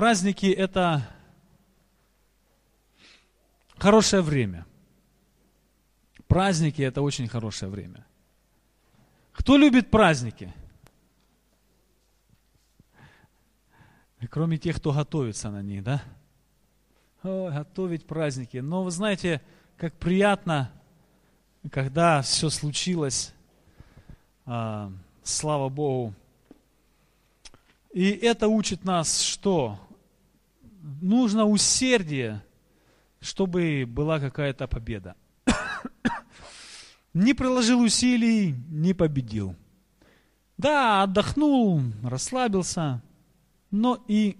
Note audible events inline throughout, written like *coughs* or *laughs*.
Праздники – это хорошее время. Праздники – это очень хорошее время. Кто любит праздники? Кроме тех, кто готовится на них, да? О, готовить праздники. Но вы знаете, как приятно, когда все случилось, а, слава Богу. И это учит нас, что нужно усердие, чтобы была какая-то победа. *coughs* не приложил усилий, не победил. Да, отдохнул, расслабился, но и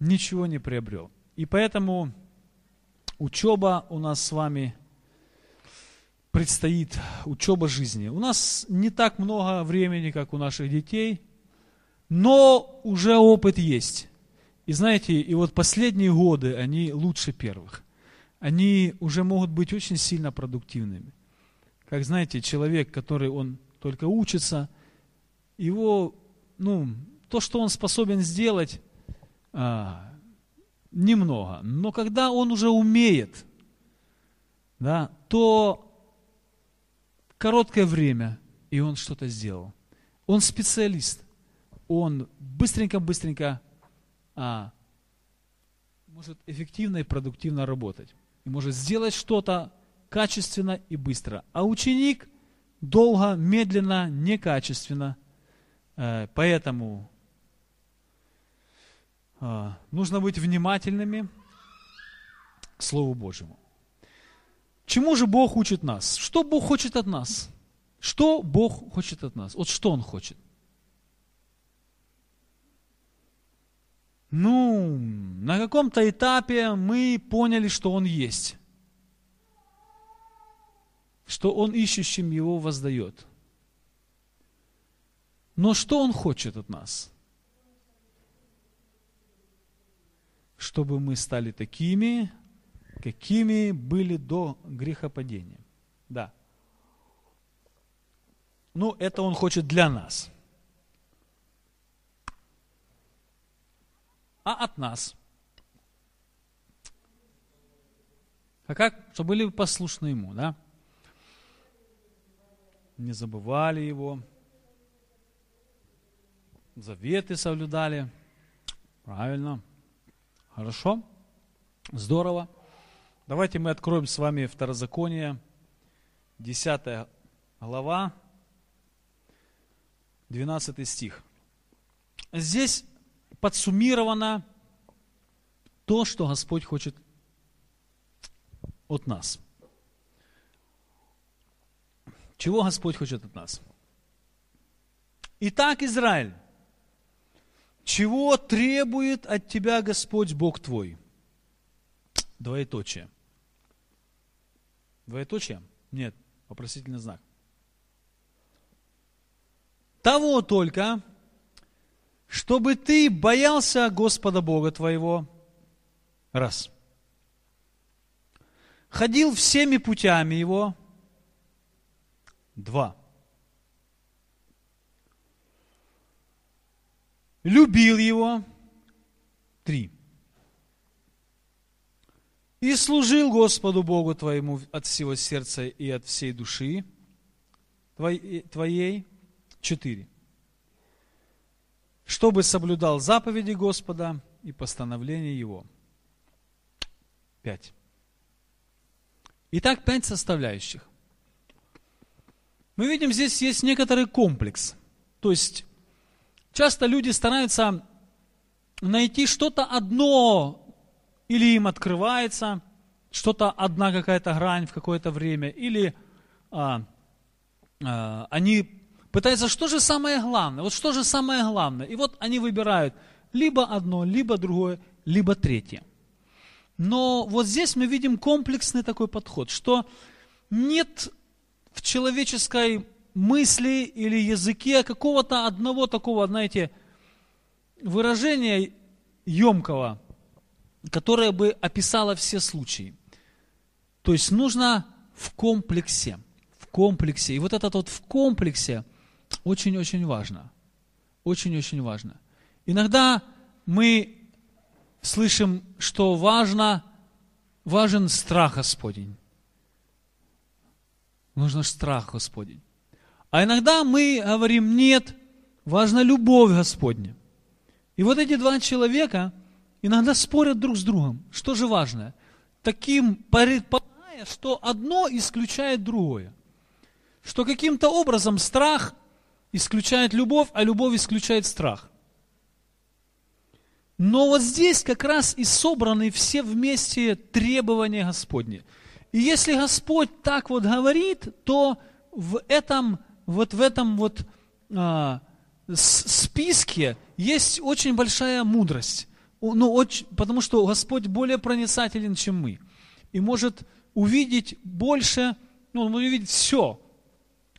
ничего не приобрел. И поэтому учеба у нас с вами предстоит, учеба жизни. У нас не так много времени, как у наших детей, но уже опыт есть. И знаете, и вот последние годы, они лучше первых. Они уже могут быть очень сильно продуктивными. Как знаете, человек, который он только учится, его, ну, то, что он способен сделать, а, немного. Но когда он уже умеет, да, то короткое время, и он что-то сделал. Он специалист. Он быстренько-быстренько а, может эффективно и продуктивно работать. И может сделать что-то качественно и быстро. А ученик долго, медленно, некачественно. Э, поэтому а, нужно быть внимательными к Слову Божьему. Чему же Бог учит нас? Что Бог хочет от нас? Что Бог хочет от нас? Вот что Он хочет? Ну, на каком-то этапе мы поняли, что Он есть. Что Он ищущим Его воздает. Но что Он хочет от нас? чтобы мы стали такими, какими были до грехопадения. Да. Ну, это он хочет для нас. А от нас? А как? Чтобы были послушны ему, да? Не забывали его. Заветы соблюдали. Правильно. Хорошо? Здорово. Давайте мы откроем с вами Второзаконие, 10 глава, 12 стих. Здесь подсуммировано то, что Господь хочет от нас. Чего Господь хочет от нас? Итак, Израиль, чего требует от тебя Господь Бог твой? Двоеточие. Двоеточие? Нет, вопросительный знак. Того только, чтобы ты боялся Господа Бога твоего. Раз. Ходил всеми путями Его. Два. любил его. Три. И служил Господу Богу твоему от всего сердца и от всей души твоей. Четыре. Чтобы соблюдал заповеди Господа и постановления Его. Пять. Итак, пять составляющих. Мы видим, здесь есть некоторый комплекс. То есть Часто люди стараются найти что-то одно, или им открывается что-то одна какая-то грань в какое-то время, или а, а, они пытаются, что же самое главное, вот что же самое главное. И вот они выбирают либо одно, либо другое, либо третье. Но вот здесь мы видим комплексный такой подход, что нет в человеческой мысли или языке какого-то одного такого, знаете, выражения емкого, которое бы описало все случаи. То есть нужно в комплексе. В комплексе. И вот этот вот в комплексе очень-очень важно. Очень-очень важно. Иногда мы слышим, что важно, важен страх Господень. Нужно страх Господень. А иногда мы говорим, нет, важна любовь Господня. И вот эти два человека иногда спорят друг с другом. Что же важно? Таким предполагая, что одно исключает другое. Что каким-то образом страх исключает любовь, а любовь исключает страх. Но вот здесь как раз и собраны все вместе требования Господни. И если Господь так вот говорит, то в этом, вот в этом вот а, списке есть очень большая мудрость. Ну, очень, потому что Господь более проницателен, чем мы. И может увидеть больше, ну, он увидеть все,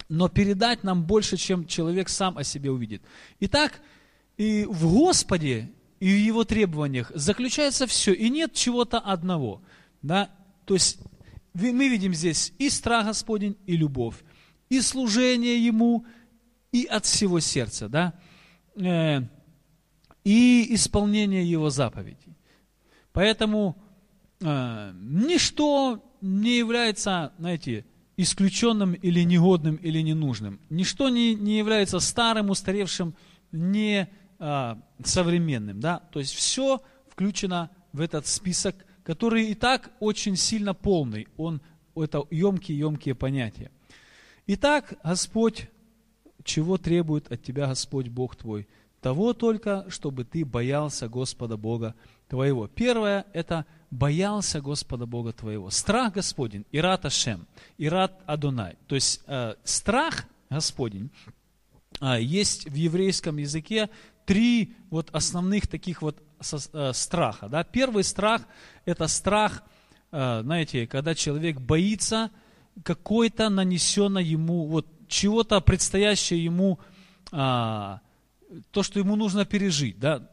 но передать нам больше, чем человек сам о себе увидит. Итак, и в Господе и в его требованиях заключается все, и нет чего-то одного. Да? То есть мы видим здесь и страх Господень, и любовь, и служение Ему, и от всего сердца, да? Э, и исполнение Его заповедей. Поэтому э, ничто не является, знаете, исключенным или негодным или ненужным. Ничто не, не является старым, устаревшим, не а, современным. Да? То есть все включено в этот список, который и так очень сильно полный. Он, это емкие-емкие понятия. Итак, Господь, чего требует от тебя Господь Бог твой? Того только, чтобы ты боялся Господа Бога твоего. Первое – это боялся Господа Бога твоего. Страх Господень, Ират Ашем, Ират Адонай. То есть э, страх Господень э, есть в еврейском языке три вот основных таких вот э, страха. Да? Первый страх – это страх, э, знаете, когда человек боится какой-то нанесенной ему, вот чего-то предстоящее ему, а, то, что ему нужно пережить. Да?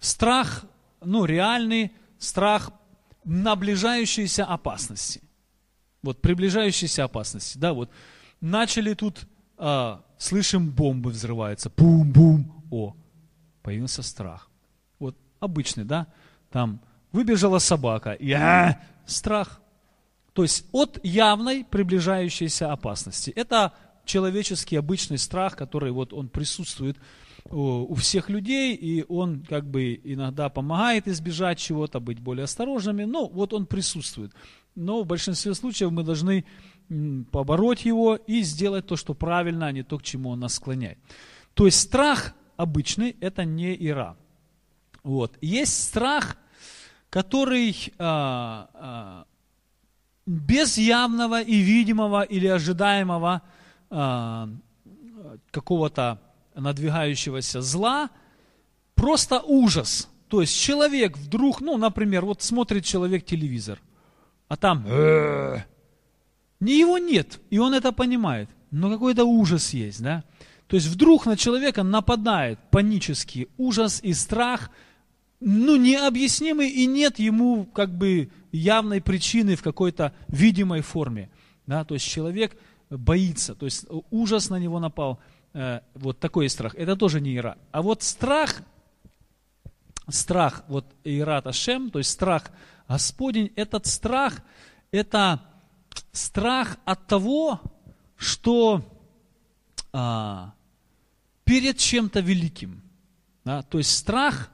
Страх, ну, реальный страх наближающейся опасности. Вот приближающейся опасности. Да, вот начали тут, а, слышим, бомбы взрываются, бум-бум, о, появился страх. Вот обычный, да? Там выбежала собака, и а, страх. То есть от явной приближающейся опасности. Это человеческий обычный страх, который вот он присутствует у всех людей, и он как бы иногда помогает избежать чего-то, быть более осторожными, но вот он присутствует. Но в большинстве случаев мы должны побороть его и сделать то, что правильно, а не то, к чему он нас склоняет. То есть страх обычный, это не ира. Вот. Есть страх, который а, а, без явного и видимого или ожидаемого а, какого-то надвигающегося зла, просто ужас. То есть человек вдруг, ну, например, вот смотрит человек телевизор, а там «Э, не его нет, и он это понимает, но какой-то ужас есть, да? То есть вдруг на человека нападает панический ужас и страх, ну, необъяснимый, и нет ему как бы явной причины в какой-то видимой форме. Да? То есть человек боится, то есть ужас на него напал, вот такой страх. Это тоже не ира. А вот страх, страх, вот ират Ашем, то есть страх Господень, этот страх, это страх от того, что а, перед чем-то великим. Да? То есть страх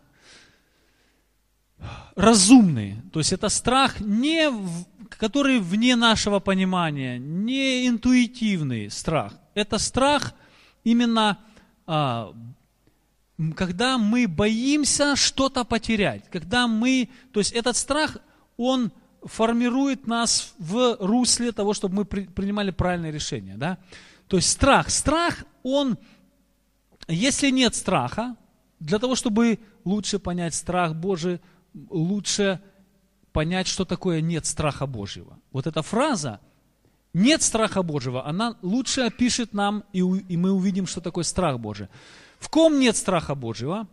разумный, то есть это страх, не, который вне нашего понимания, не интуитивный страх. Это страх именно, а, когда мы боимся что-то потерять, когда мы, то есть этот страх, он формирует нас в русле того, чтобы мы принимали правильные решения. Да? То есть страх, страх, он если нет страха, для того, чтобы лучше понять страх Божий, лучше понять, что такое нет страха Божьего. Вот эта фраза «нет страха Божьего», она лучше опишет нам, и, и мы увидим, что такое страх Божий. В ком нет страха Божьего?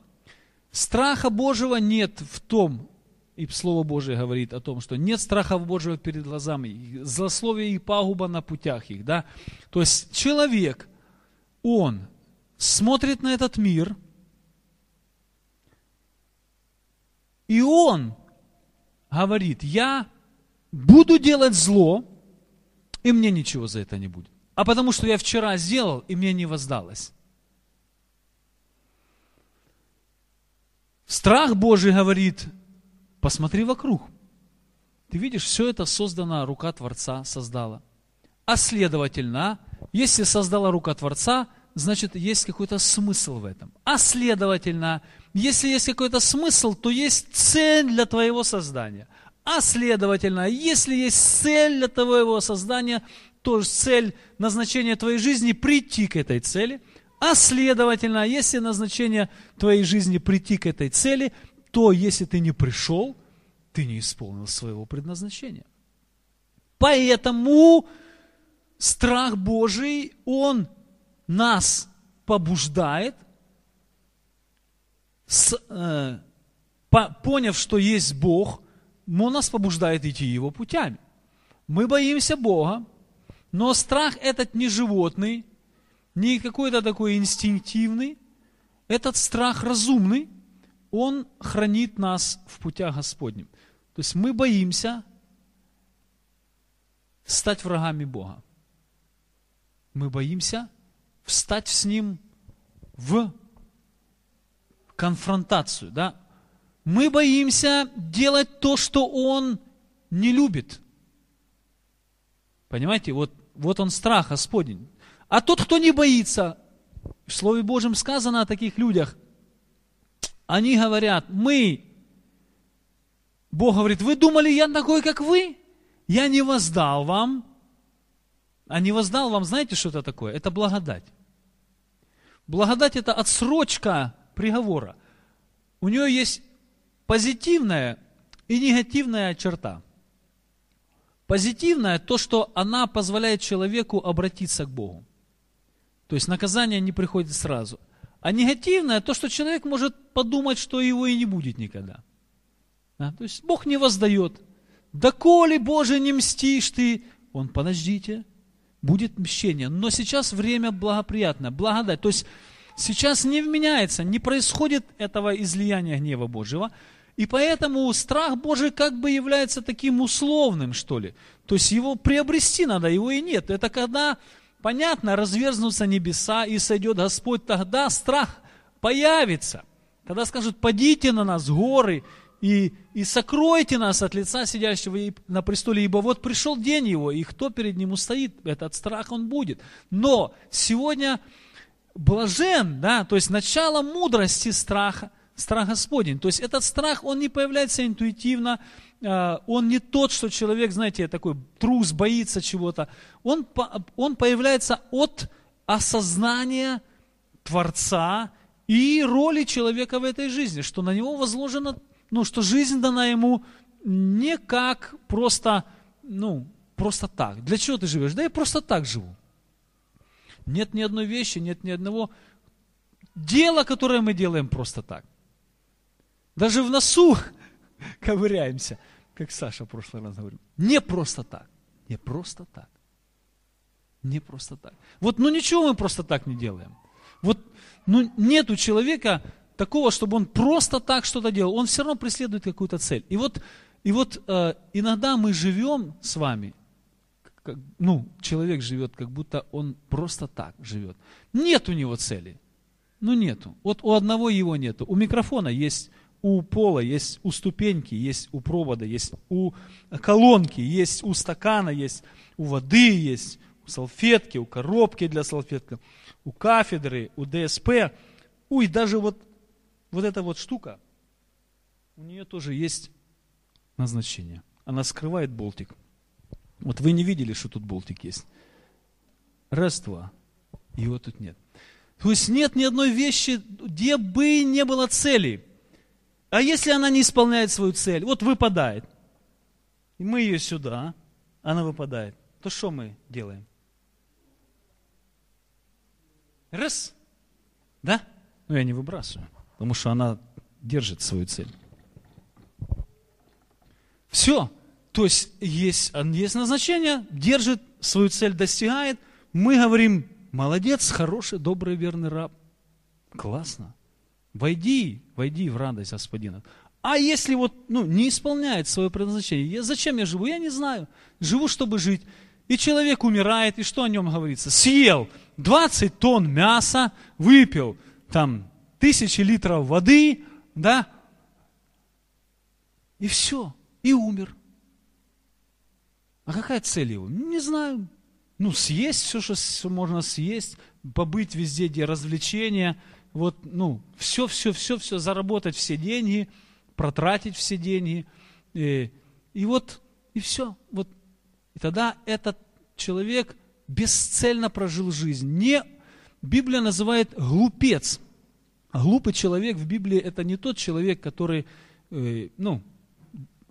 Страха Божьего нет в том, и Слово Божие говорит о том, что нет страха Божьего перед глазами, злословие и пагуба на путях их. Да? То есть человек, он смотрит на этот мир, И он говорит, я буду делать зло, и мне ничего за это не будет. А потому что я вчера сделал, и мне не воздалось. Страх Божий говорит, посмотри вокруг. Ты видишь, все это создано, рука Творца создала. А следовательно, если создала рука Творца, значит, есть какой-то смысл в этом. А следовательно, если есть какой-то смысл, то есть цель для твоего создания. А следовательно, если есть цель для твоего создания, то цель назначения твоей жизни прийти к этой цели. А следовательно, если назначение твоей жизни прийти к этой цели, то если ты не пришел, ты не исполнил своего предназначения. Поэтому страх Божий, он нас побуждает, с, э, по, поняв, что есть Бог, он нас побуждает идти Его путями. Мы боимся Бога, но страх этот не животный, не какой-то такой инстинктивный. Этот страх разумный, он хранит нас в путях Господнем. То есть мы боимся стать врагами Бога. Мы боимся встать с Ним в конфронтацию. Да? Мы боимся делать то, что Он не любит. Понимаете, вот, вот он страх Господень. А тот, кто не боится, в Слове Божьем сказано о таких людях, они говорят, мы, Бог говорит, вы думали, я такой, как вы? Я не воздал вам. А не воздал вам, знаете, что это такое? Это благодать. Благодать – это отсрочка приговора. У нее есть позитивная и негативная черта. Позитивная – то, что она позволяет человеку обратиться к Богу. То есть наказание не приходит сразу. А негативное – то, что человек может подумать, что его и не будет никогда. Да? То есть Бог не воздает. Да коли, Боже, не мстишь ты, Он, подождите, будет мщение. Но сейчас время благоприятное, благодать. То есть сейчас не вменяется, не происходит этого излияния гнева Божьего. И поэтому страх Божий как бы является таким условным, что ли. То есть его приобрести надо, его и нет. Это когда, понятно, разверзнутся небеса и сойдет Господь, тогда страх появится. Тогда скажут, подите на нас горы и, и сокройте нас от лица сидящего на престоле, ибо вот пришел день его, и кто перед ним устоит, этот страх он будет. Но сегодня блажен, да, то есть начало мудрости страха, страх Господень. То есть этот страх, он не появляется интуитивно, а, он не тот, что человек, знаете, такой трус, боится чего-то. Он, он появляется от осознания Творца и роли человека в этой жизни, что на него возложено ну, что жизнь дана ему не как просто, ну, просто так. Для чего ты живешь? Да я просто так живу. Нет ни одной вещи, нет ни одного дела, которое мы делаем просто так. Даже в носу *laughs* ковыряемся, как Саша в прошлый раз говорил. Не просто так. Не просто так. Не просто так. Вот, ну ничего мы просто так не делаем. Вот, ну нет у человека такого, чтобы он просто так что-то делал. Он все равно преследует какую-то цель. И вот, и вот э, иногда мы живем с вами, как, ну, человек живет, как будто он просто так живет. Нет у него цели. Ну, нету. Вот у одного его нету. У микрофона есть, у пола есть, у ступеньки есть, у провода есть, у колонки есть, у стакана есть, у воды есть, у салфетки, у коробки для салфетки, у кафедры, у ДСП. Ой, даже вот вот эта вот штука, у нее тоже есть назначение. Она скрывает болтик. Вот вы не видели, что тут болтик есть. Раз, два. Его тут нет. То есть нет ни одной вещи, где бы не было цели. А если она не исполняет свою цель, вот выпадает, и мы ее сюда, она выпадает, то что мы делаем? Раз. Да? Ну, я не выбрасываю потому что она держит свою цель. Все. То есть есть, есть назначение, держит свою цель, достигает. Мы говорим, молодец, хороший, добрый, верный раб. Классно. Войди, войди в радость Господина. А если вот ну, не исполняет свое предназначение, я, зачем я живу? Я не знаю. Живу, чтобы жить. И человек умирает, и что о нем говорится? Съел 20 тонн мяса, выпил там тысячи литров воды, да, и все, и умер. А какая цель его? Не знаю. Ну, съесть все, что можно съесть, побыть везде, где развлечения, вот, ну, все, все, все, все, заработать все деньги, протратить все деньги, и, и вот, и все. Вот. И тогда этот человек бесцельно прожил жизнь. Не, Библия называет глупец. Глупый человек в Библии это не тот человек, который, э, ну,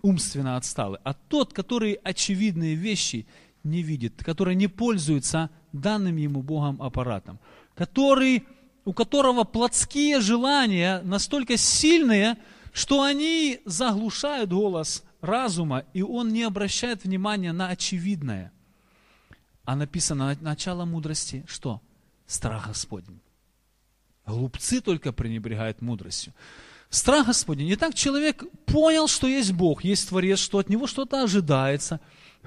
умственно отсталый, а тот, который очевидные вещи не видит, который не пользуется данным ему Богом аппаратом, который у которого плотские желания настолько сильные, что они заглушают голос разума, и он не обращает внимания на очевидное. А написано начало мудрости, что? Страх Господень. Глупцы только пренебрегают мудростью. Страх Господень. И так человек понял, что есть Бог, есть Творец, что от него что-то ожидается.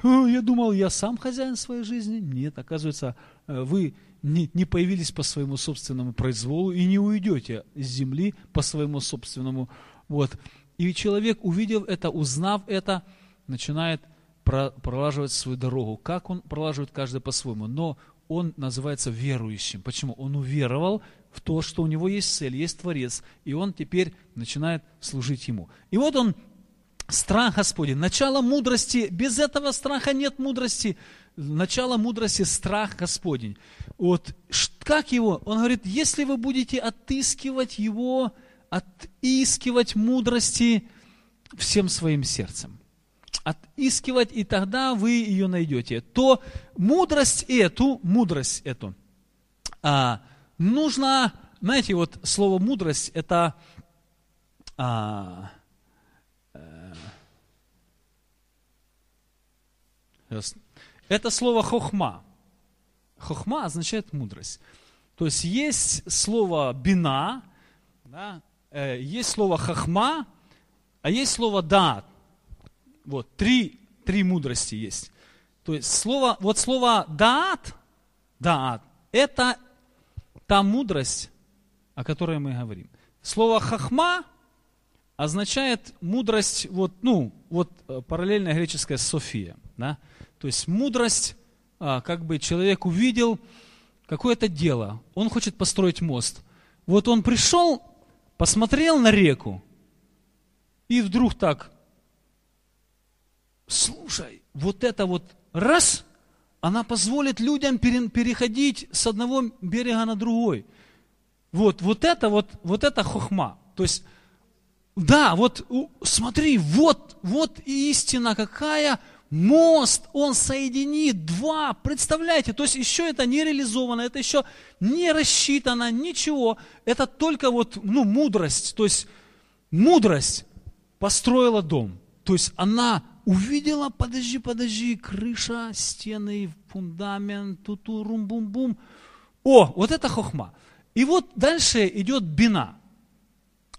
Я думал, я сам хозяин своей жизни. Нет, оказывается, э, вы не, не появились по своему собственному произволу и не уйдете с земли по своему собственному. Вот. И человек, увидев это, узнав это, начинает пролаживать свою дорогу. Как он пролаживает каждый по-своему. Но он называется верующим. Почему? Он уверовал в то, что у него есть цель, есть Творец, и он теперь начинает служить ему. И вот он, страх Господень, начало мудрости, без этого страха нет мудрости, начало мудрости – страх Господень. Вот как его? Он говорит, если вы будете отыскивать его, отыскивать мудрости всем своим сердцем, отыскивать, и тогда вы ее найдете, то мудрость эту, мудрость эту, а, нужно, знаете, вот слово мудрость – это а, это слово хохма. Хохма означает мудрость. То есть есть слово бина, да, э, есть слово хохма, а есть слово дат. Вот, три, три мудрости есть. То есть слово, вот слово даат, даат, это та мудрость, о которой мы говорим. Слово хахма означает мудрость, вот, ну, вот э, параллельная греческая София. Да? То есть мудрость, а, как бы человек увидел какое-то дело, он хочет построить мост. Вот он пришел, посмотрел на реку, и вдруг так, слушай, вот это вот раз, она позволит людям переходить с одного берега на другой. Вот, вот это вот, вот это хохма. То есть, да, вот смотри, вот, вот истина какая, мост, он соединит два, представляете, то есть еще это не реализовано, это еще не рассчитано, ничего, это только вот, ну, мудрость, то есть мудрость построила дом, то есть она увидела, подожди, подожди, крыша, стены, фундамент, туту, рум-бум-бум, о, вот это хохма. И вот дальше идет бина.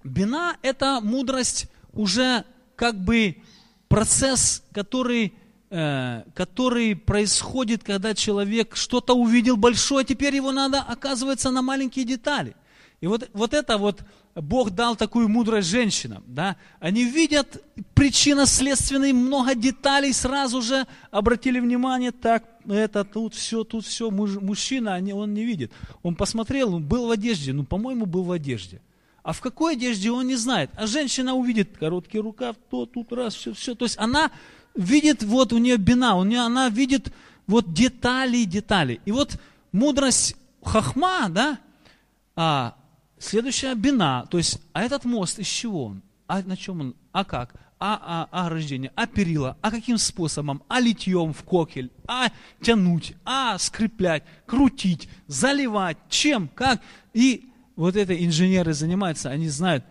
Бина – это мудрость уже как бы процесс, который который происходит, когда человек что-то увидел большое, теперь его надо, оказывается, на маленькие детали. И вот, вот это вот Бог дал такую мудрость женщинам. Да? Они видят причинно-следственные много деталей, сразу же обратили внимание, так, это тут все, тут все, мужчина, он не видит. Он посмотрел, он был в одежде, ну, по-моему, был в одежде. А в какой одежде он не знает. А женщина увидит короткий рукав, то, тут раз, все, все. То есть она видит, вот у нее бина, у нее, она видит вот детали, детали. И вот мудрость хахма, да, а, следующая бина, то есть, а этот мост из чего он? А на чем он? А как? А, а, а рождение, а перила, а каким способом, а литьем в кокель, а тянуть, а скреплять, крутить, заливать, чем, как. И вот это инженеры занимаются, они знают,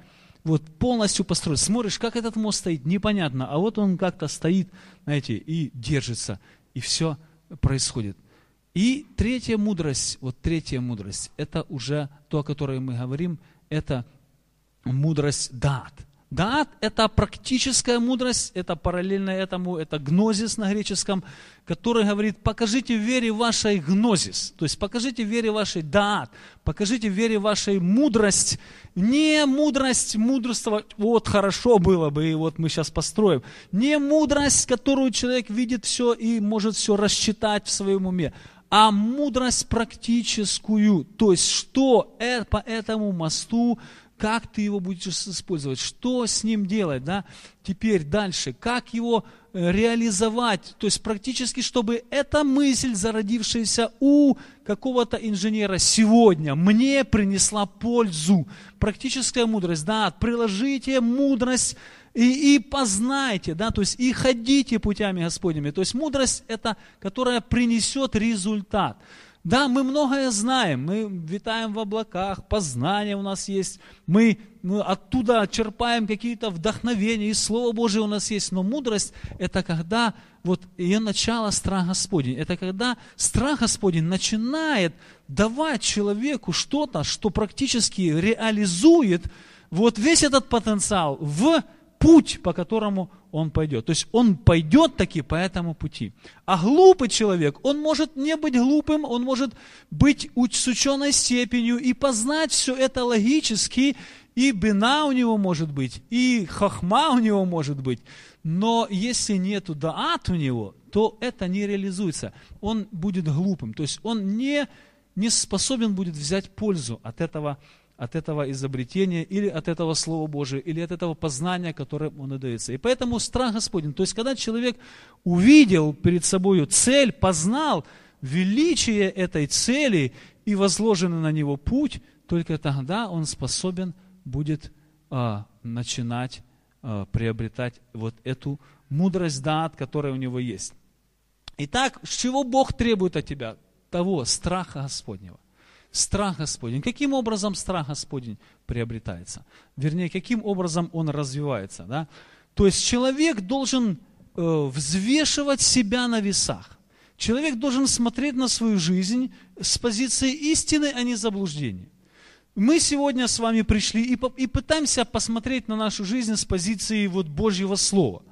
вот полностью построен. Смотришь, как этот мост стоит, непонятно, а вот он как-то стоит, знаете, и держится, и все происходит. И третья мудрость, вот третья мудрость, это уже то, о которой мы говорим, это мудрость дат. Даат – это практическая мудрость, это параллельно этому, это гнозис на греческом, который говорит, покажите в вере вашей гнозис, то есть покажите в вере вашей даат, покажите в вере вашей мудрость, не мудрость мудрствовать, вот хорошо было бы, и вот мы сейчас построим, не мудрость, которую человек видит все и может все рассчитать в своем уме, а мудрость практическую, то есть что по этому мосту как ты его будешь использовать, что с ним делать, да, теперь дальше, как его э, реализовать, то есть практически, чтобы эта мысль, зародившаяся у какого-то инженера сегодня, мне принесла пользу. Практическая мудрость, да, приложите мудрость и, и познайте, да, то есть и ходите путями Господними. То есть мудрость это, которая принесет результат. Да, мы многое знаем, мы витаем в облаках, познание у нас есть, мы, мы оттуда черпаем какие-то вдохновения, и Слово Божие у нас есть. Но мудрость – это когда вот ее начало страх Господень. Это когда страх Господень начинает давать человеку что-то, что практически реализует вот весь этот потенциал в путь, по которому он пойдет. То есть он пойдет таки по этому пути. А глупый человек, он может не быть глупым, он может быть с ученой степенью и познать все это логически, и бина у него может быть, и хахма у него может быть. Но если нету даат у него, то это не реализуется. Он будет глупым. То есть он не, не способен будет взять пользу от этого от этого изобретения, или от этого Слова Божия, или от этого познания, которое он и дается. И поэтому страх Господень, то есть когда человек увидел перед собой цель, познал величие этой цели и возложенный на него путь, только тогда он способен будет а, начинать а, приобретать вот эту мудрость дат, которая у него есть. Итак, с чего Бог требует от тебя? Того страха Господнего. Страх Господень. Каким образом страх Господень приобретается? Вернее, каким образом он развивается? Да? То есть человек должен э, взвешивать себя на весах. Человек должен смотреть на свою жизнь с позиции истины, а не заблуждения. Мы сегодня с вами пришли и, и пытаемся посмотреть на нашу жизнь с позиции вот Божьего Слова.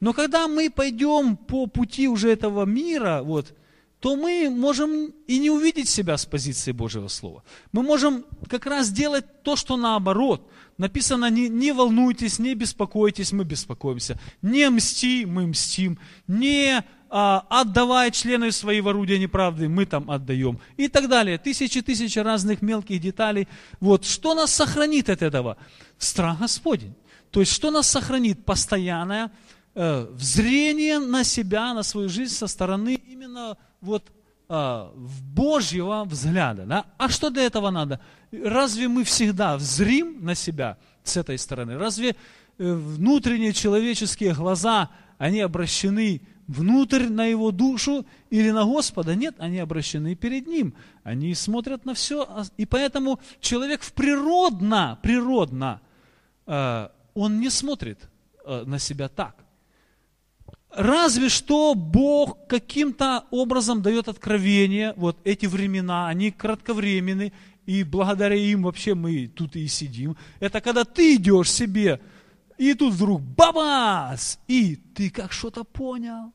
Но когда мы пойдем по пути уже этого мира, вот, то мы можем и не увидеть себя с позиции Божьего Слова. Мы можем как раз делать то, что наоборот. Написано, не, не волнуйтесь, не беспокойтесь, мы беспокоимся. Не мсти, мы мстим. Не а, отдавай члены свои в орудия неправды, мы там отдаем. И так далее. Тысячи-тысячи разных мелких деталей. Вот. Что нас сохранит от этого? Страх Господень. То есть, что нас сохранит? Постоянное э, взрение на себя, на свою жизнь со стороны именно вот а, Божьего взгляда. Да? А что для этого надо? Разве мы всегда взрим на себя с этой стороны? Разве э, внутренние человеческие глаза, они обращены внутрь на его душу или на Господа? Нет, они обращены перед ним. Они смотрят на все. А, и поэтому человек в природно, природно, э, он не смотрит э, на себя так. Разве что Бог каким-то образом дает откровение, вот эти времена, они кратковременны, и благодаря им вообще мы тут и сидим. Это когда ты идешь себе, и тут вдруг бабас, и ты как что-то понял.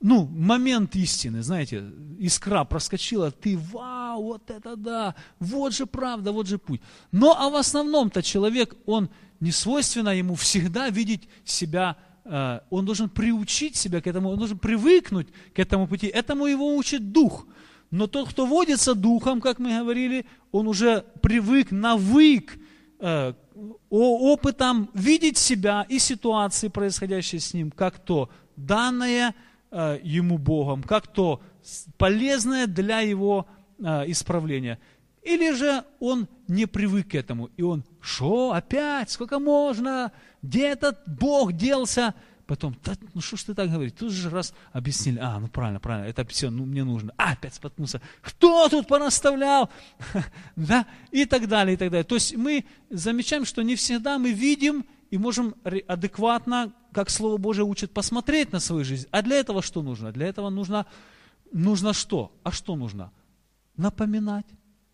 Ну, момент истины, знаете, искра проскочила, ты, вау, вот это да, вот же правда, вот же путь. Но а в основном-то человек, он не свойственно ему всегда видеть себя он должен приучить себя к этому, он должен привыкнуть к этому пути. Этому его учит дух. Но тот, кто водится духом, как мы говорили, он уже привык, навык э, опытом видеть себя и ситуации, происходящие с ним, как то данное э, ему Богом, как то полезное для его исправления. Или же он не привык к этому, и он, что, опять, сколько можно, где этот Бог делся? Потом, да, ну что ж ты так говоришь? Тут же раз объяснили, а, ну правильно, правильно, это все, ну мне нужно. А, опять споткнулся. Кто тут понаставлял? *laughs* да, и так далее, и так далее. То есть мы замечаем, что не всегда мы видим и можем адекватно, как Слово Божие учит, посмотреть на свою жизнь. А для этого что нужно? Для этого нужно, нужно что? А что нужно? Напоминать.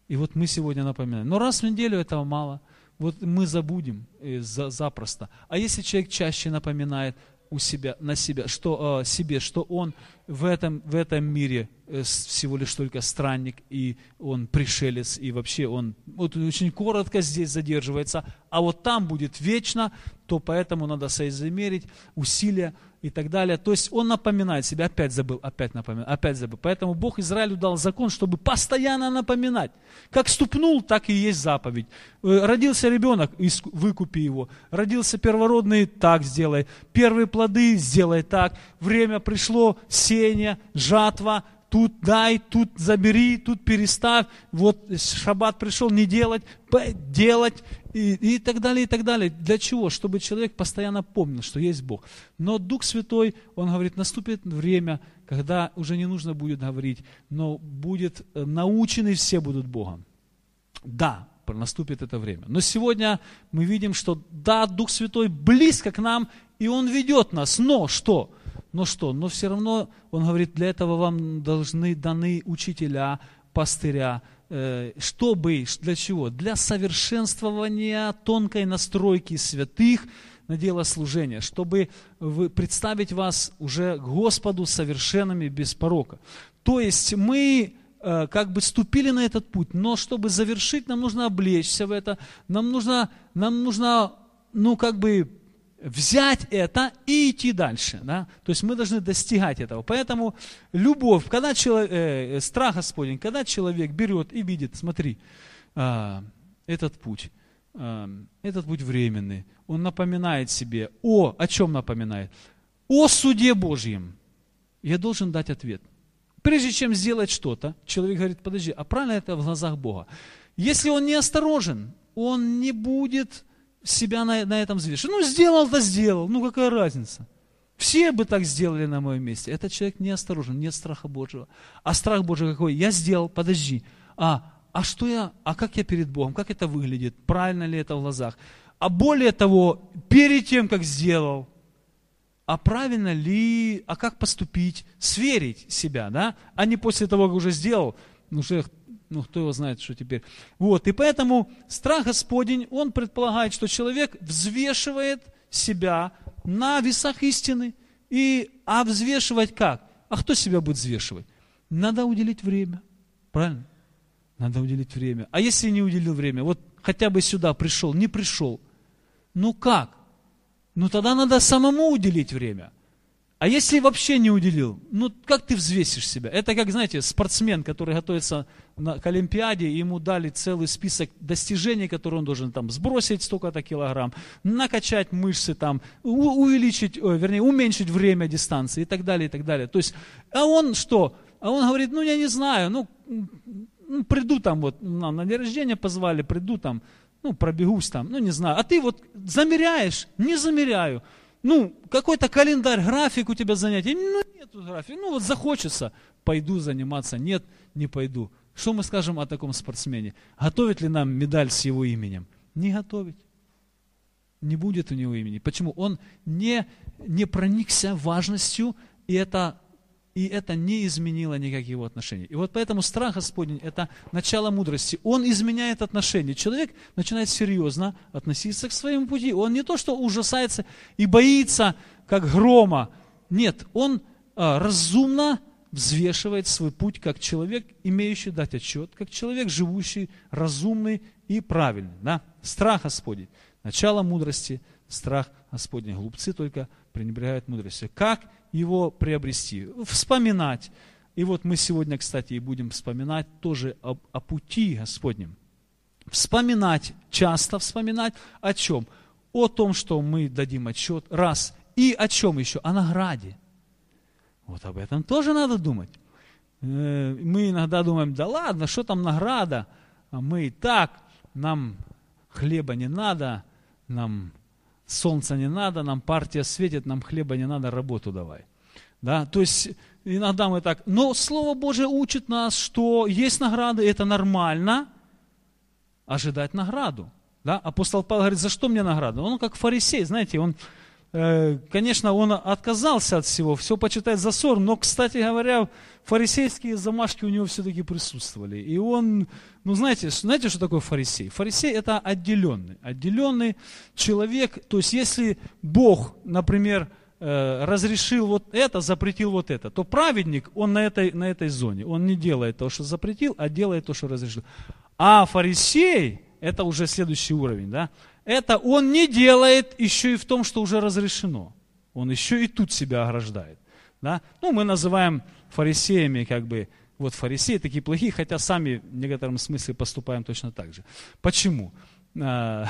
И вот мы сегодня напоминаем. Но раз в неделю этого мало – вот мы забудем э, за, запросто. А если человек чаще напоминает у себя, на себя, что, э, себе, что он в этом, в этом мире э, всего лишь только странник, и он пришелец, и вообще он вот очень коротко здесь задерживается, а вот там будет вечно, то поэтому надо соизмерить усилия и так далее. То есть он напоминает себя, опять забыл, опять напоминает, опять забыл. Поэтому Бог Израилю дал закон, чтобы постоянно напоминать. Как ступнул, так и есть заповедь. Э, родился ребенок, выкупи его. Родился первородный, так сделай. Первые плоды сделай так. Время пришло, сеяние, жатва, тут дай, тут забери, тут переставь, вот шаббат пришел, не делать, делать, и, и так далее, и так далее. Для чего? Чтобы человек постоянно помнил, что есть Бог. Но Дух Святой, он говорит, наступит время, когда уже не нужно будет говорить, но будет э, научены все будут Богом. Да, наступит это время. Но сегодня мы видим, что да, Дух Святой близко к нам, и Он ведет нас. Но что? Но что? Но все равно, он говорит, для этого вам должны даны учителя, пастыря, э, чтобы, для чего? Для совершенствования тонкой настройки святых на дело служения, чтобы представить вас уже Господу совершенными без порока. То есть мы э, как бы ступили на этот путь, но чтобы завершить, нам нужно облечься в это, нам нужно, нам нужно ну как бы взять это и идти дальше. Да? То есть мы должны достигать этого. Поэтому любовь, когда человек, э, страх Господень, когда человек берет и видит, смотри, э, этот путь, э, этот путь временный, он напоминает себе о, о чем напоминает? О суде Божьем. Я должен дать ответ. Прежде чем сделать что-то, человек говорит, подожди, а правильно это в глазах Бога? Если он не осторожен, он не будет себя на, на этом взвешивать. Ну, сделал-то сделал, ну какая разница? Все бы так сделали на моем месте. Этот человек не осторожен, нет страха Божьего. А страх Божий какой? Я сделал, подожди. А, а что я, а как я перед Богом? Как это выглядит? Правильно ли это в глазах? А более того, перед тем, как сделал, а правильно ли, а как поступить? Сверить себя, да? А не после того, как уже сделал, ну уже ну, кто его знает, что теперь. Вот, и поэтому страх Господень, он предполагает, что человек взвешивает себя на весах истины. И, а взвешивать как? А кто себя будет взвешивать? Надо уделить время. Правильно? Надо уделить время. А если не уделил время, вот хотя бы сюда пришел, не пришел, ну как? Ну тогда надо самому уделить время. А если вообще не уделил, ну как ты взвесишь себя? Это как, знаете, спортсмен, который готовится на, к Олимпиаде, ему дали целый список достижений, которые он должен там сбросить столько-то килограмм, накачать мышцы там, у, увеличить, о, вернее, уменьшить время дистанции и так далее, и так далее. То есть, а он что? А он говорит, ну я не знаю, ну, ну приду там вот, нам на день рождения позвали, приду там, ну пробегусь там, ну не знаю. А ты вот замеряешь? Не замеряю ну, какой-то календарь, график у тебя занятий. Ну, нет графика. Ну, вот захочется, пойду заниматься. Нет, не пойду. Что мы скажем о таком спортсмене? Готовит ли нам медаль с его именем? Не готовить. Не будет у него имени. Почему? Он не, не проникся важностью, и это и это не изменило никаких его отношений. И вот поэтому страх Господень – это начало мудрости. Он изменяет отношения. Человек начинает серьезно относиться к своему пути. Он не то, что ужасается и боится, как грома. Нет, он а, разумно взвешивает свой путь как человек, имеющий дать отчет, как человек, живущий разумный и правильный. Да? Страх Господень. Начало мудрости, страх Господень. Глупцы только пренебрегают мудростью. Как его приобрести, вспоминать. И вот мы сегодня, кстати, и будем вспоминать тоже о, о пути Господнем. Вспоминать, часто вспоминать о чем? О том, что мы дадим отчет, раз. И о чем еще? О награде. Вот об этом тоже надо думать. Э, мы иногда думаем, да ладно, что там награда? А мы и так, нам хлеба не надо, нам солнца не надо, нам партия светит, нам хлеба не надо, работу давай. Да, то есть иногда мы так, но Слово Божие учит нас, что есть награды, это нормально, ожидать награду. Да? Апостол Павел говорит, за что мне награда? Он как фарисей, знаете, он конечно, он отказался от всего, все почитать за ссор, но, кстати говоря, фарисейские замашки у него все-таки присутствовали. И он, ну знаете, знаете, что такое фарисей? Фарисей это отделенный, отделенный человек, то есть если Бог, например, э, разрешил вот это, запретил вот это, то праведник, он на этой, на этой зоне, он не делает то, что запретил, а делает то, что разрешил. А фарисей, это уже следующий уровень, да, это он не делает еще и в том, что уже разрешено. Он еще и тут себя ограждает. Да? Ну, мы называем фарисеями, как бы, вот фарисеи такие плохие, хотя сами в некотором смысле поступаем точно так же. Почему? А,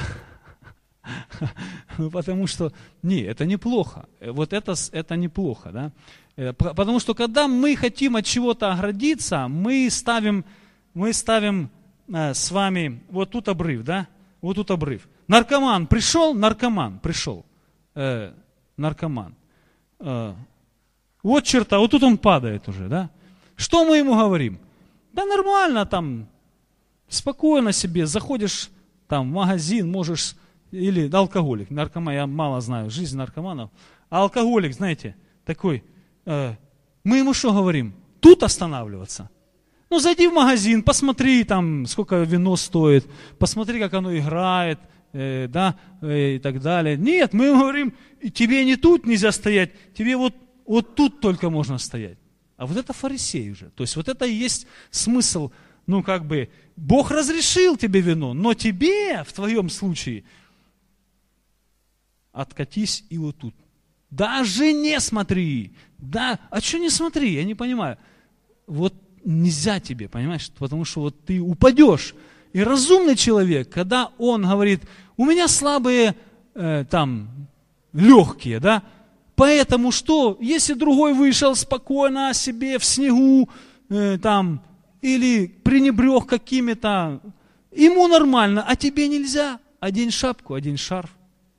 *laughs* ну, потому что, не, это неплохо. Вот это, это неплохо, да. Э, потому что, когда мы хотим от чего-то оградиться, мы ставим, мы ставим э, с вами, вот тут обрыв, да, вот тут обрыв. Наркоман пришел, наркоман пришел, э, наркоман. Э, вот черта, вот тут он падает уже, да? Что мы ему говорим? Да нормально там, спокойно себе, заходишь там в магазин, можешь, или да, алкоголик, наркоман, я мало знаю, жизнь наркоманов. А алкоголик, знаете, такой, э, мы ему что говорим? Тут останавливаться. Ну, зайди в магазин, посмотри там, сколько вино стоит, посмотри, как оно играет, э, да, э, и так далее. Нет, мы говорим, тебе не тут нельзя стоять, тебе вот, вот тут только можно стоять. А вот это фарисей уже. То есть вот это и есть смысл, ну как бы, Бог разрешил тебе вино, но тебе в твоем случае откатись и вот тут. Даже не смотри. Да, а что не смотри, я не понимаю. Вот нельзя тебе, понимаешь, потому что вот ты упадешь. И разумный человек, когда он говорит, у меня слабые э, там легкие, да, поэтому что, если другой вышел спокойно о себе в снегу, э, там, или пренебрег какими-то, ему нормально, а тебе нельзя, одень шапку, одень шарф.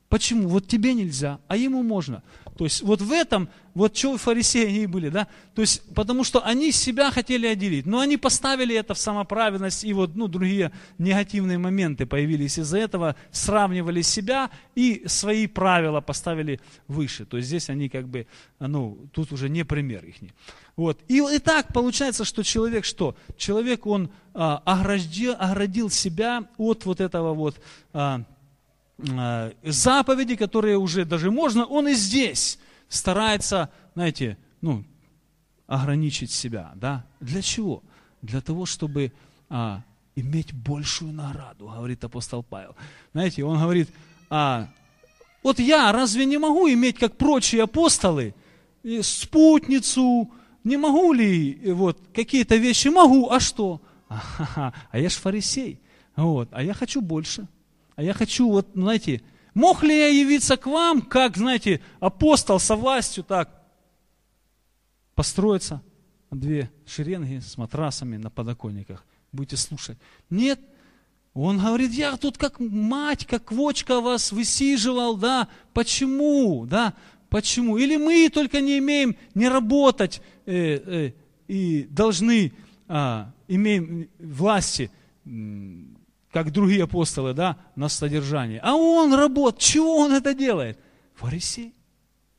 Почему? Вот тебе нельзя, а ему можно. То есть вот в этом, вот что фарисеи они были, да? То есть потому что они себя хотели отделить, но они поставили это в самоправедность, и вот ну, другие негативные моменты появились из-за этого, сравнивали себя и свои правила поставили выше. То есть здесь они как бы, ну, тут уже не пример их. Вот. И, и так получается, что человек что? Человек, он а, оградил, оградил себя от вот этого вот а, заповеди, которые уже даже можно, он и здесь старается, знаете, ну, ограничить себя. Да? Для чего? Для того, чтобы а, иметь большую награду, говорит апостол Павел. Знаете, он говорит, а, вот я разве не могу иметь, как прочие апостолы, спутницу, не могу ли вот какие-то вещи? Могу, а что? А, а я ж фарисей, вот, а я хочу больше. А я хочу, вот, знаете, мог ли я явиться к вам, как, знаете, апостол со властью так построиться две шеренги с матрасами на подоконниках. Будете слушать. Нет, он говорит, я тут как мать, как вочка вас высиживал, да, почему, да, почему? Или мы только не имеем не работать э, э, и должны, а, имеем власти, как другие апостолы, да, на содержание. А он работает. Чего он это делает? Фарисей.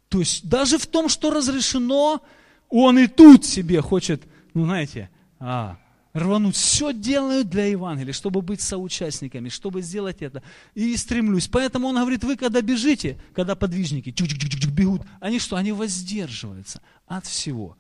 То есть даже в том, что разрешено, он и тут себе хочет, ну знаете, а, рвануть. Все делают для Евангелия, чтобы быть соучастниками, чтобы сделать это. И стремлюсь. Поэтому он говорит, вы когда бежите, когда подвижники чук -чук -чук бегут, они что? Они воздерживаются от всего.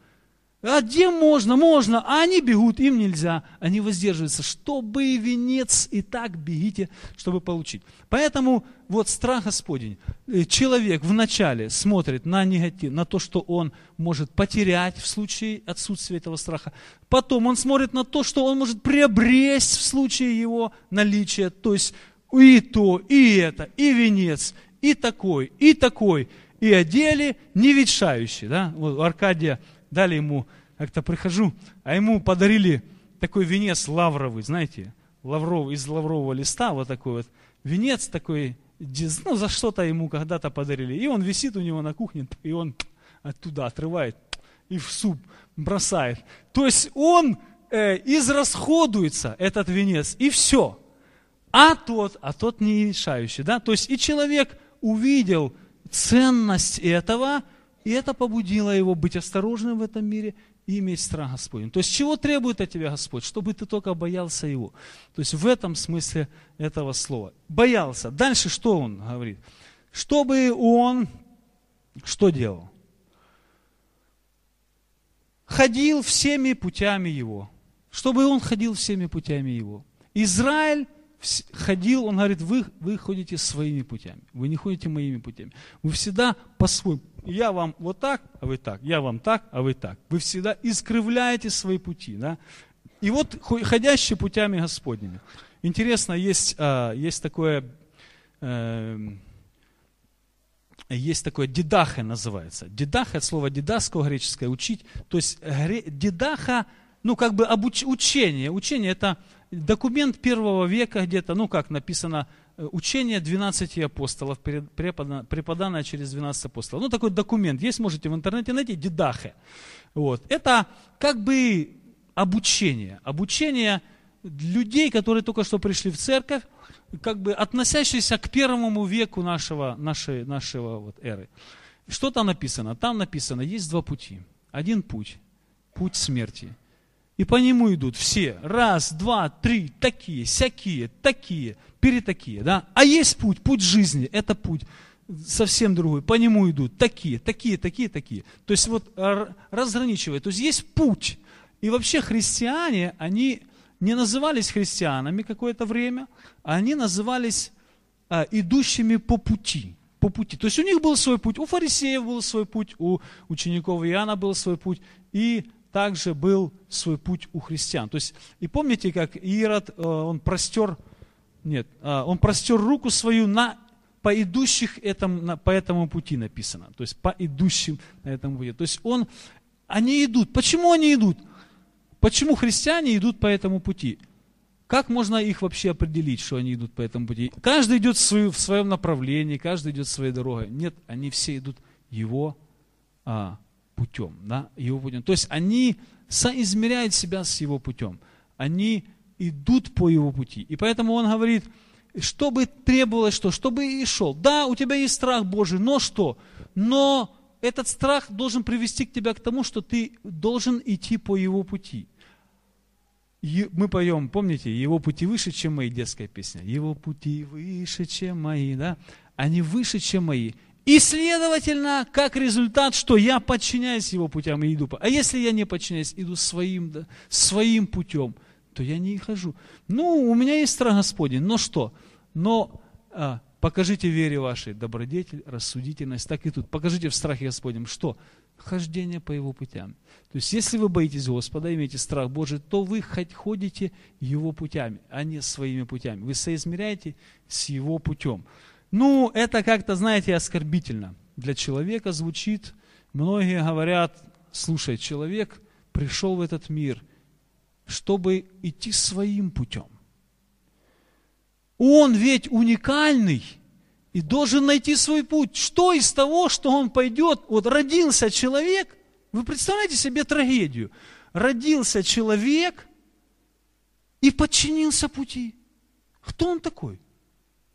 А где можно? Можно. А они бегут, им нельзя. Они воздерживаются. Чтобы венец, и так бегите, чтобы получить. Поэтому вот страх Господень. Э, человек вначале смотрит на негатив, на то, что он может потерять в случае отсутствия этого страха. Потом он смотрит на то, что он может приобрести в случае его наличия. То есть и то, и это, и венец, и такой, и такой. И одели не ветшающий. Да? Вот Аркадия дали ему, как-то прихожу, а ему подарили такой венец лавровый, знаете, лавровый, из лаврового листа, вот такой вот венец такой, ну, за что-то ему когда-то подарили. И он висит у него на кухне, и он оттуда отрывает и в суп бросает. То есть он э, израсходуется, этот венец, и все. А тот, а тот не решающий, да? То есть и человек увидел ценность этого, и это побудило его быть осторожным в этом мире и иметь страх Господень. То есть чего требует от тебя Господь? Чтобы ты только боялся Его. То есть в этом смысле этого слова. Боялся. Дальше что он говорит? Чтобы он что делал? Ходил всеми путями Его. Чтобы он ходил всеми путями Его. Израиль ходил, он говорит, вы, вы ходите своими путями, вы не ходите моими путями. Вы всегда по-своему. Я вам вот так, а вы так. Я вам так, а вы так. Вы всегда искривляете свои пути. Да? И вот ходящие путями Господними. Интересно, есть, а, есть такое, эм, есть такое дидаха называется. Дидаха, это слово дидасского греческое, учить. То есть дидаха, ну как бы обуч, учение. Учение это документ первого века где-то, ну как написано, учение 12 апостолов, преподанное через 12 апостолов. Ну такой документ есть, можете в интернете найти, дидахе. Вот. Это как бы обучение. Обучение людей, которые только что пришли в церковь, как бы относящиеся к первому веку нашего, нашей, нашего вот эры. Что там написано? Там написано, есть два пути. Один путь, путь смерти – и по нему идут все. Раз, два, три, такие, всякие, такие, перетакие. Да? А есть путь, путь жизни. Это путь совсем другой. По нему идут такие, такие, такие, такие. То есть вот разграничивает. То есть есть путь. И вообще христиане, они не назывались христианами какое-то время, а они назывались а, идущими по пути. По пути. То есть у них был свой путь, у фарисеев был свой путь, у учеников Иоанна был свой путь, и также был свой путь у христиан. То есть, и помните, как Ирод, э, он простер, нет, э, он простер руку свою на по идущих этом, по этому пути написано. То есть по идущим на этом пути. То есть он, они идут. Почему они идут? Почему христиане идут по этому пути? Как можно их вообще определить, что они идут по этому пути? Каждый идет в, свою, в своем направлении, каждый идет своей дорогой. Нет, они все идут его а, путем, да, его путем. То есть они соизмеряют себя с его путем. Они идут по его пути. И поэтому он говорит, чтобы требовалось что? Чтобы и шел. Да, у тебя есть страх Божий, но что? Но этот страх должен привести к тебя к тому, что ты должен идти по его пути. Мы поем, помните, его пути выше, чем мои, детская песня. Его пути выше, чем мои, да? Они выше, чем мои. И, следовательно, как результат, что я подчиняюсь его путям и иду. А если я не подчиняюсь, иду своим, да, своим путем, то я не хожу. Ну, у меня есть страх Господень, но что? Но а, покажите вере вашей добродетель, рассудительность, так и тут. Покажите в страхе Господнем, что? Хождение по его путям. То есть, если вы боитесь Господа, имеете страх Божий, то вы хоть ходите его путями, а не своими путями. Вы соизмеряете с его путем. Ну, это как-то, знаете, оскорбительно. Для человека звучит, многие говорят, слушай, человек пришел в этот мир, чтобы идти своим путем. Он ведь уникальный и должен найти свой путь. Что из того, что он пойдет, вот родился человек, вы представляете себе трагедию. Родился человек и подчинился пути. Кто он такой?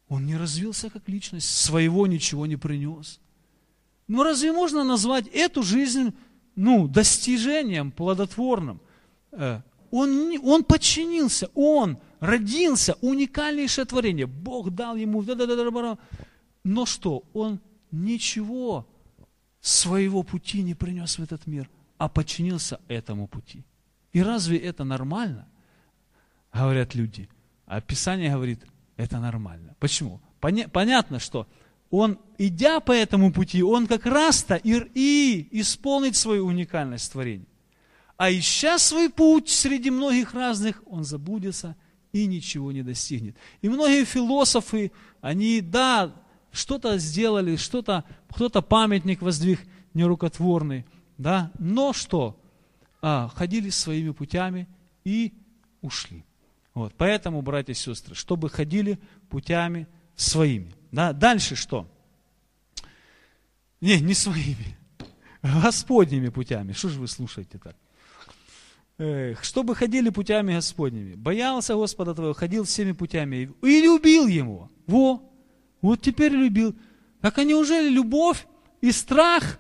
Он не развился как личность, своего ничего не принес. Ну разве можно назвать эту жизнь ну, достижением плодотворным? Э, он, он подчинился, он родился, уникальнейшее творение. Бог дал ему, но что? Он ничего своего пути не принес в этот мир, а подчинился этому пути. И разве это нормально? Говорят люди. А Писание говорит, это нормально. Почему? Поня- понятно, что он, идя по этому пути, он как раз-то и, и исполнит свою уникальность творения. А ища свой путь среди многих разных, он заблудится и ничего не достигнет. И многие философы, они, да, что-то сделали, что-то, кто-то памятник воздвиг нерукотворный, да, но что? А, ходили своими путями и ушли. Вот, поэтому, братья и сестры, чтобы ходили путями своими. Да? Дальше что? Не, не своими. Господними путями. Что же вы слушаете так? Чтобы ходили путями Господними. Боялся Господа твоего, ходил всеми путями и любил Его. Во, вот теперь любил. Так а неужели любовь и страх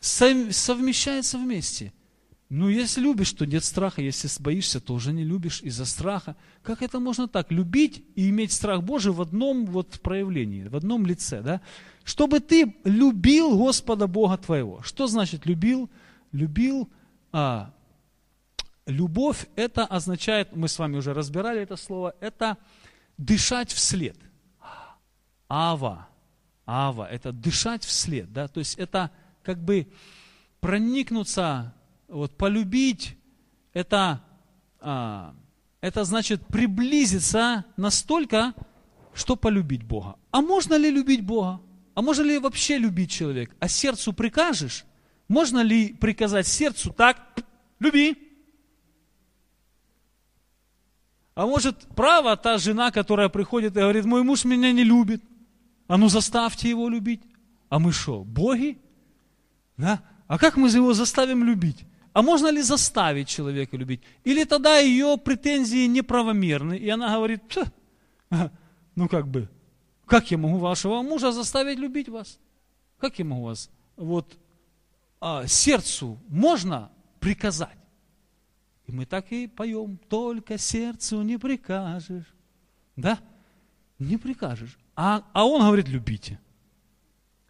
совмещаются вместе? Ну, если любишь, то нет страха. Если боишься, то уже не любишь из-за страха. Как это можно так? Любить и иметь страх Божий в одном вот проявлении, в одном лице, да? Чтобы ты любил Господа Бога твоего. Что значит любил? Любил, а, любовь, это означает, мы с вами уже разбирали это слово, это дышать вслед. Ава, ава, это дышать вслед, да, то есть это как бы проникнуться вот полюбить, это, а, это значит приблизиться настолько, что полюбить Бога. А можно ли любить Бога? А можно ли вообще любить человека? А сердцу прикажешь? Можно ли приказать сердцу так, люби? А может, право та жена, которая приходит и говорит, мой муж меня не любит. А ну заставьте его любить. А мы что, боги? Да? А как мы его заставим любить? А можно ли заставить человека любить? Или тогда ее претензии неправомерны, и она говорит, ну как бы, как я могу вашего мужа заставить любить вас? Как я могу вас? Вот а, сердцу можно приказать. И мы так и поем, только сердцу не прикажешь. Да? Не прикажешь. А, а он говорит, любите.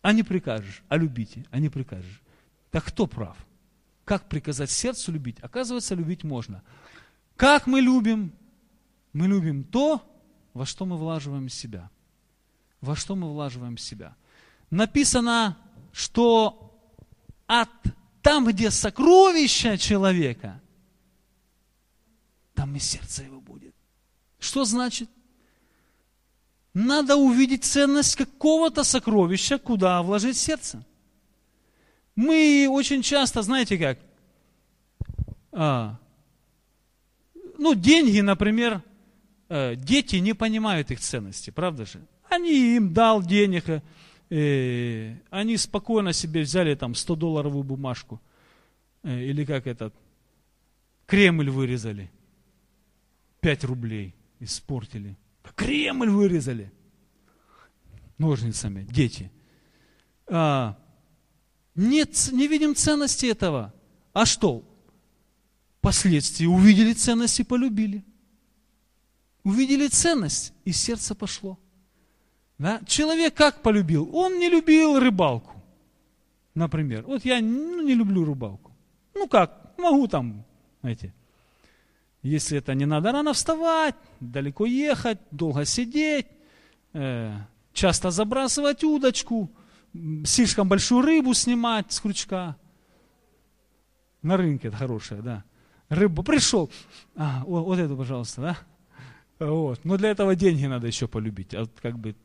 А не прикажешь, а любите, а не прикажешь. Так кто прав? Как приказать сердцу любить? Оказывается, любить можно. Как мы любим? Мы любим то, во что мы влаживаем себя. Во что мы влаживаем себя. Написано, что от там, где сокровища человека, там и сердце его будет. Что значит? Надо увидеть ценность какого-то сокровища, куда вложить сердце. Мы очень часто, знаете как, а, ну, деньги, например, э, дети не понимают их ценности, правда же? Они им дал денег, э, э они спокойно себе взяли там 100-долларовую бумажку, э, или как этот, Кремль вырезали, 5 рублей испортили. Кремль вырезали ножницами, дети. А, нет, не видим ценности этого. А что? Последствия увидели ценность и полюбили. Увидели ценность, и сердце пошло. Да? Человек как полюбил? Он не любил рыбалку. Например, вот я ну, не люблю рыбалку. Ну как, могу там, знаете, если это не надо рано вставать, далеко ехать, долго сидеть, э, часто забрасывать удочку – слишком большую рыбу снимать с крючка. На рынке это хорошая, да. Рыба пришел. А, вот, вот эту, пожалуйста, да. Вот. Но для этого деньги надо еще полюбить. А как бы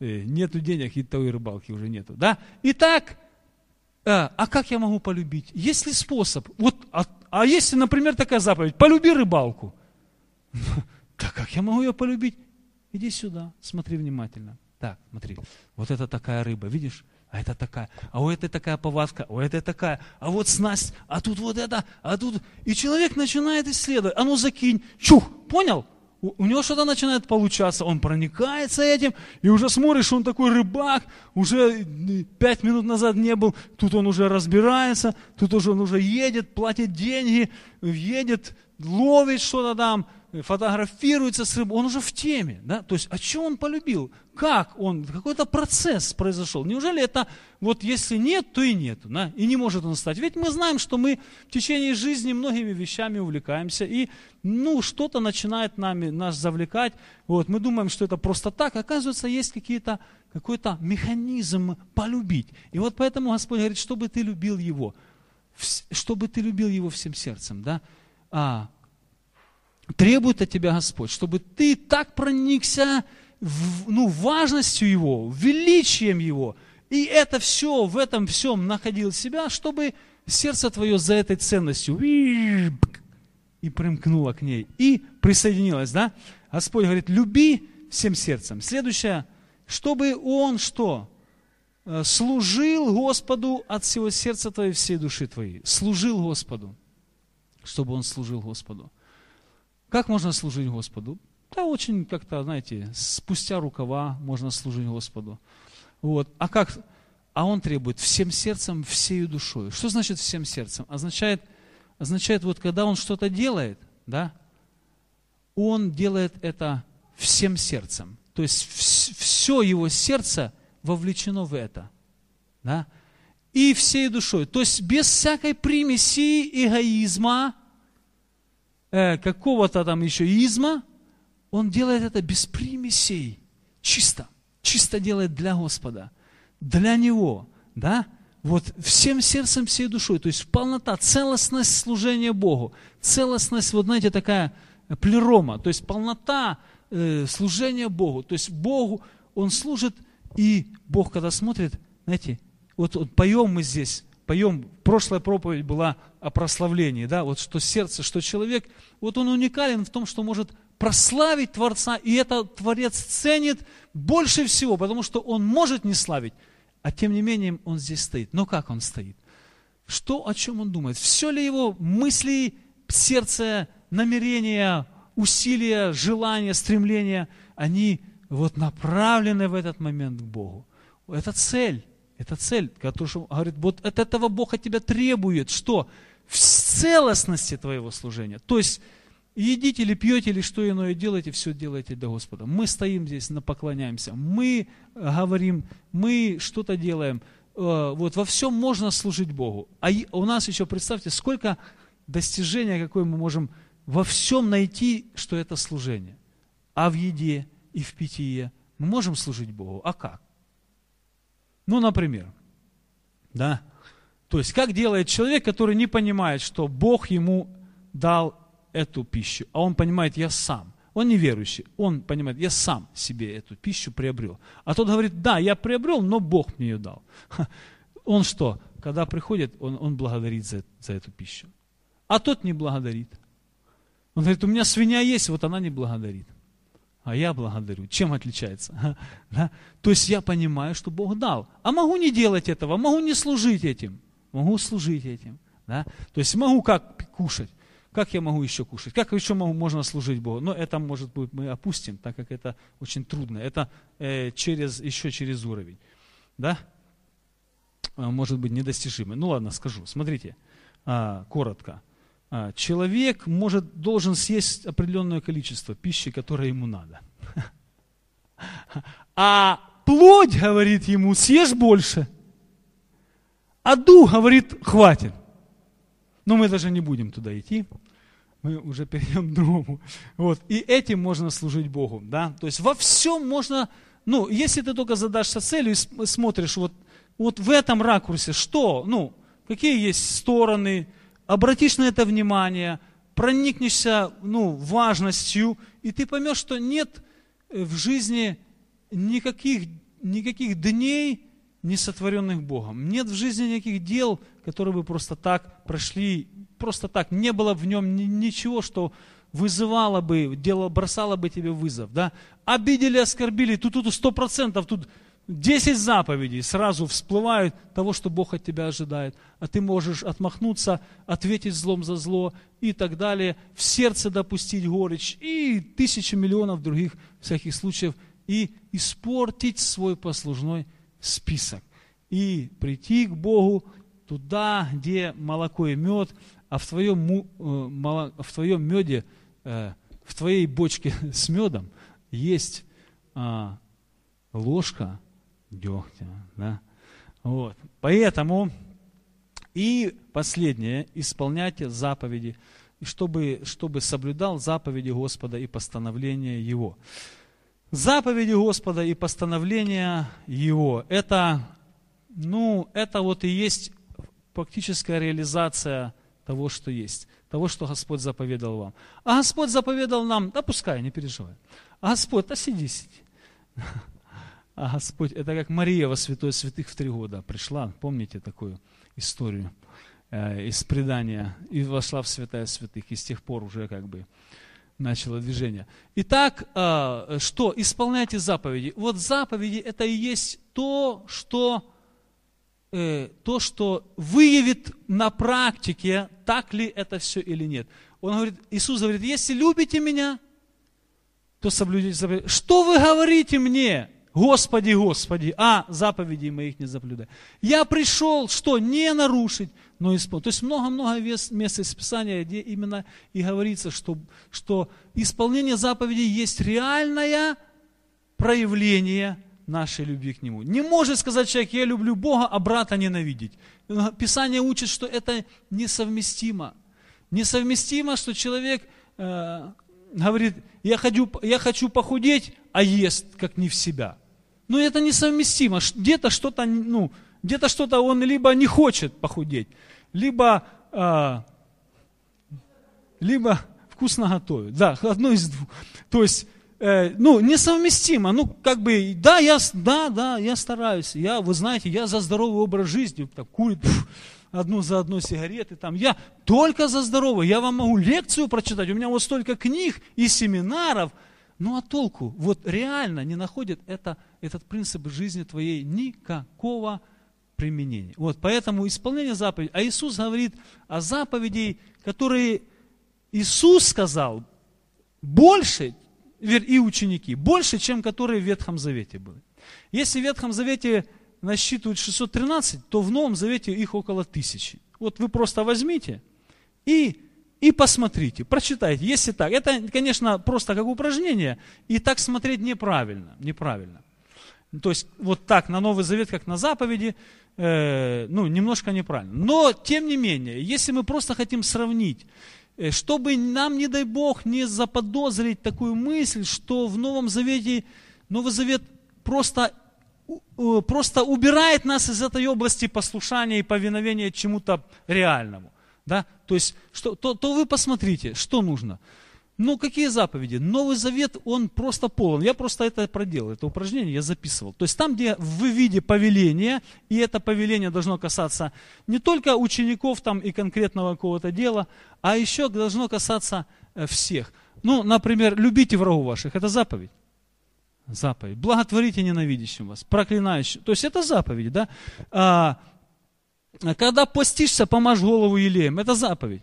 э, нету денег, и той рыбалки уже нету. Да? Итак, а, а как я могу полюбить? Есть ли способ? Вот, а, а если, например, такая заповедь, полюби рыбалку. *laughs* Так как я могу ее полюбить? Иди сюда, смотри внимательно. Так, смотри, вот это такая рыба, видишь? А это такая, а у этой такая повадка, у этой такая, а вот снасть, а тут вот это, а тут... И человек начинает исследовать, а ну закинь, чух, понял? У, у него что-то начинает получаться, он проникается этим, и уже смотришь, он такой рыбак, уже пять минут назад не был, тут он уже разбирается, тут уже он уже едет, платит деньги, едет, ловит что-то там, фотографируется с рыбой, он уже в теме, да, то есть, а что он полюбил, как он, какой-то процесс произошел, неужели это, вот если нет, то и нет, да, и не может он стать, ведь мы знаем, что мы в течение жизни многими вещами увлекаемся, и, ну, что-то начинает нами, нас завлекать, вот, мы думаем, что это просто так, оказывается, есть какие-то, какой-то механизм полюбить, и вот поэтому Господь говорит, чтобы ты любил Его, чтобы ты любил Его всем сердцем, да, а, требует от тебя Господь, чтобы ты так проникся ну, важностью Его, величием Его, и это все, в этом всем находил себя, чтобы сердце твое за этой ценностью и примкнуло к ней, и присоединилось, да? Господь говорит, люби всем сердцем. Следующее, чтобы он что? Э, служил Господу от всего сердца твоей, всей души твоей. Служил Господу. Чтобы он служил Господу. Как можно служить Господу? Да очень как-то, знаете, спустя рукава можно служить Господу. Вот. А как? А он требует всем сердцем, всею душой. Что значит всем сердцем? Означает, означает вот когда он что-то делает, да, он делает это всем сердцем. То есть все его сердце вовлечено в это. Да? И всей душой. То есть без всякой примеси эгоизма, э, какого-то там еще изма, он делает это без примесей, чисто, чисто делает для Господа, для Него, да, вот всем сердцем, всей душой, то есть полнота, целостность служения Богу, целостность, вот знаете, такая плерома, то есть полнота э, служения Богу, то есть Богу Он служит, и Бог, когда смотрит, знаете, вот, вот поем мы здесь, поем, прошлая проповедь была о прославлении, да, вот что сердце, что человек, вот он уникален в том, что может прославить Творца, и это Творец ценит больше всего, потому что он может не славить, а тем не менее он здесь стоит. Но как он стоит? Что, о чем он думает? Все ли его мысли, сердце, намерения, усилия, желания, стремления, они вот направлены в этот момент к Богу. Это цель. Это цель, которую говорит, вот от этого Бог от тебя требует, что? В целостности твоего служения. То есть, едите или пьете, или что иное делаете, все делайте для Господа. Мы стоим здесь, поклоняемся, мы говорим, мы что-то делаем. Э, вот во всем можно служить Богу. А у нас еще, представьте, сколько достижения, какое мы можем во всем найти, что это служение. А в еде и в питье мы можем служить Богу. А как? Ну, например, да, то есть как делает человек, который не понимает, что Бог ему дал эту пищу, а он понимает, я сам. Он неверующий, он понимает, я сам себе эту пищу приобрел. А тот говорит, да, я приобрел, но Бог мне ее дал. *laughs* Он что? Когда приходит, он, он благодарит за, за эту пищу. А тот не благодарит. Он говорит, у меня свинья есть, вот она не благодарит а я благодарю. Чем отличается? *laughs* Да? То есть я понимаю, что Бог дал. А могу не делать этого, могу не служить этим. Могу служить этим. Да? То есть могу как кушать. Как я могу еще кушать? Как еще могу, можно служить Богу? Но это, может быть, мы опустим, так как это очень трудно. Это э, через, еще через уровень. Да? А, может быть, недостижимый. Ну ладно, скажу. Смотрите, а, коротко. А, человек может, должен съесть определенное количество пищи, которое ему надо. *laughs* А плоть говорит ему, съешь больше. А дух говорит, хватит. Но мы даже не будем туда идти. Мы уже *laughs* перейдем к другому. Вот. И этим можно служить Богу. Да? То есть во всем можно, ну, если ты только задашься целью и смотришь вот, вот в этом ракурсе, что, ну, какие есть стороны, обратишь на это внимание, проникнешься ну, важностью, и ты поймешь, что нет э, в жизни никаких, никаких дней, не сотворенных Богом. Нет в жизни никаких дел, которые бы просто так прошли, просто так. Не было в нем ничего, что вызывало бы, дело, бросало бы тебе вызов. Да? Обидели, оскорбили, тут тут сто процентов, тут Десять заповедей сразу всплывают того, что Бог от тебя ожидает. А ты можешь отмахнуться, ответить злом за зло и так далее, в сердце допустить горечь и тысячи миллионов других всяких случаев и испортить свой послужной список. И прийти к Богу туда, где молоко и мед, а в твоем, э, в твоем меде, э, в твоей бочке *laughs* с медом есть а, ложка дегтя. Да? Вот. Поэтому и последнее, исполняйте заповеди, чтобы, чтобы соблюдал заповеди Господа и постановления Его. Заповеди Господа и постановления Его, это, ну, это вот и есть практическая реализация того, что есть, того, что Господь заповедал вам. А Господь заповедал нам, да пускай, не переживай. А Господь, да сиди, сиди. *laughs* А Господь, это как Мария во святой святых в три года пришла, помните такую историю э, из предания, и вошла в святая святых, и с тех пор уже как бы начало движение. Итак, э, что? Исполняйте заповеди. Вот заповеди это и есть то, что, э, то, что выявит на практике, так ли это все или нет. Он говорит, Иисус говорит, если любите меня, то соблюдите заповеди. Что вы говорите мне? Господи, Господи, а заповедей моих не заблюдай. Я пришел, что? Не нарушить, но исполнить. То есть много-много мест из Писания, где именно и говорится, что, что исполнение заповедей есть реальное проявление нашей любви к Нему. Не может сказать человек, я люблю Бога, а брата ненавидеть. Писание учит, что это несовместимо. Несовместимо, что человек э, говорит, я хочу, я хочу похудеть, а ест как не в себя. Но это несовместимо. Где-то что-то, ну, где-то что-то он либо не хочет похудеть, либо, э, либо вкусно готовит. Да, одно из двух. То есть Э, ну, несовместимо. Ну, как бы, да, я, да, да, я стараюсь. Я, вы знаете, я за здоровый образ жизни. Так, курит пф, одну за одной сигареты. Там. Я только за здоровый. Я вам могу лекцию прочитать. У меня вот столько книг и семинаров. Ну, а толку? Вот реально не находит это, этот принцип жизни твоей никакого применения. Вот, поэтому исполнение заповедей. А Иисус говорит о заповедей, которые Иисус сказал, больше, и ученики, больше, чем которые в Ветхом Завете были. Если в Ветхом Завете насчитывают 613, то в Новом Завете их около тысячи. Вот вы просто возьмите и, и посмотрите, прочитайте, если так. Это, конечно, просто как упражнение, и так смотреть неправильно, неправильно. То есть вот так на Новый Завет, как на заповеди, э, ну, немножко неправильно. Но, тем не менее, если мы просто хотим сравнить Э, чтобы нам, не дай Бог, не заподозрить такую мысль, что в Новом Завете, Новый Завет просто, просто убирает нас из этой области послушания и повиновения чему-то реальному. Да? То есть, что, то, то вы посмотрите, что нужно. Ну, какие заповеди? Новый Завет, он просто полон. Я просто это проделал, это упражнение я записывал. То есть там, где в виде повеления, и это повеление должно касаться не только учеников там и конкретного какого-то дела, а еще должно касаться э, всех. Ну, например, любите врагов ваших, это заповедь. Заповедь. Благотворите ненавидящим вас, проклинающим. То есть это заповедь, да? Когда постишься, помажь голову елеем. Это заповедь.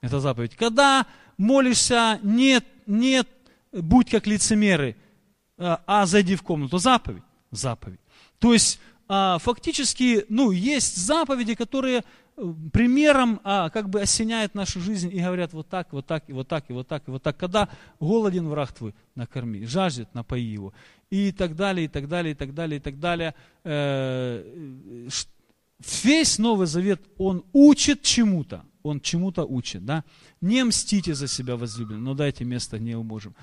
Это заповедь. Когда молишься, нет, нет, будь как лицемеры, а, а зайди в комнату. Заповедь. Заповедь. То есть, а, фактически, ну, есть заповеди, которые э, примером а, как бы осеняют нашу жизнь и говорят вот так, вот так, и вот так, и вот так, и вот так. Когда голоден враг твой, накорми, жаждет, напои его. И так далее, и так далее, и так далее, и так далее. Э, весь Новый Завет, он учит чему-то он чему-то учит, да? Не мстите за себя, возлюбленные, но дайте место гневу Божьему.